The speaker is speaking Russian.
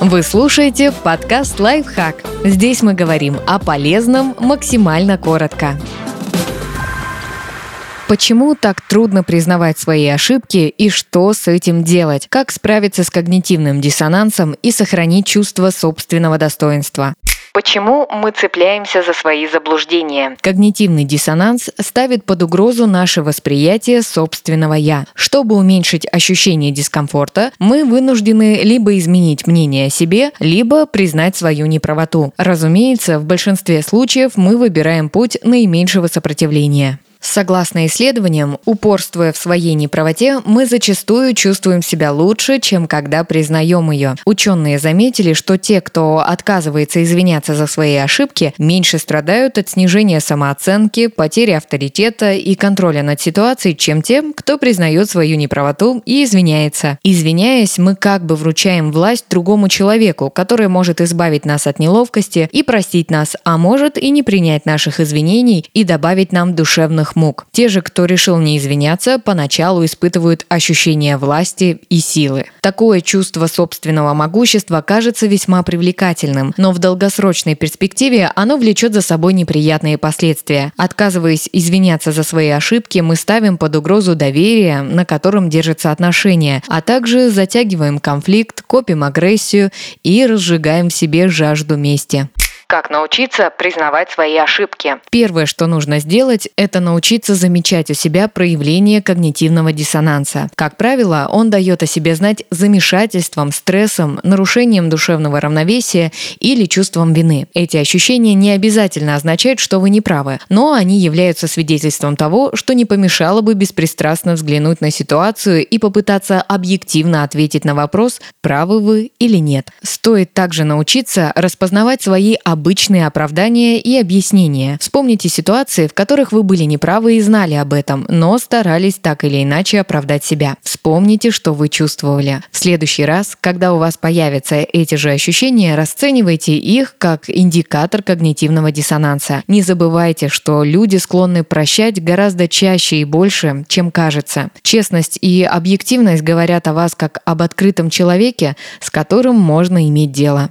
Вы слушаете подкаст «Лайфхак». Здесь мы говорим о полезном максимально коротко. Почему так трудно признавать свои ошибки и что с этим делать? Как справиться с когнитивным диссонансом и сохранить чувство собственного достоинства? Почему мы цепляемся за свои заблуждения? Когнитивный диссонанс ставит под угрозу наше восприятие собственного «я». Чтобы уменьшить ощущение дискомфорта, мы вынуждены либо изменить мнение о себе, либо признать свою неправоту. Разумеется, в большинстве случаев мы выбираем путь наименьшего сопротивления. Согласно исследованиям, упорствуя в своей неправоте, мы зачастую чувствуем себя лучше, чем когда признаем ее. Ученые заметили, что те, кто отказывается извиняться за свои ошибки, меньше страдают от снижения самооценки, потери авторитета и контроля над ситуацией, чем тем, кто признает свою неправоту и извиняется. Извиняясь, мы как бы вручаем власть другому человеку, который может избавить нас от неловкости и простить нас, а может и не принять наших извинений и добавить нам душевных душевных мук. Те же, кто решил не извиняться, поначалу испытывают ощущение власти и силы. Такое чувство собственного могущества кажется весьма привлекательным, но в долгосрочной перспективе оно влечет за собой неприятные последствия. Отказываясь извиняться за свои ошибки, мы ставим под угрозу доверие, на котором держатся отношения, а также затягиваем конфликт, копим агрессию и разжигаем в себе жажду мести. Как научиться признавать свои ошибки? Первое, что нужно сделать, это научиться замечать у себя проявление когнитивного диссонанса. Как правило, он дает о себе знать замешательством, стрессом, нарушением душевного равновесия или чувством вины. Эти ощущения не обязательно означают, что вы не правы, но они являются свидетельством того, что не помешало бы беспристрастно взглянуть на ситуацию и попытаться объективно ответить на вопрос, правы вы или нет. Стоит также научиться распознавать свои обычные обычные оправдания и объяснения. Вспомните ситуации, в которых вы были неправы и знали об этом, но старались так или иначе оправдать себя. Вспомните, что вы чувствовали. В следующий раз, когда у вас появятся эти же ощущения, расценивайте их как индикатор когнитивного диссонанса. Не забывайте, что люди склонны прощать гораздо чаще и больше, чем кажется. Честность и объективность говорят о вас как об открытом человеке, с которым можно иметь дело.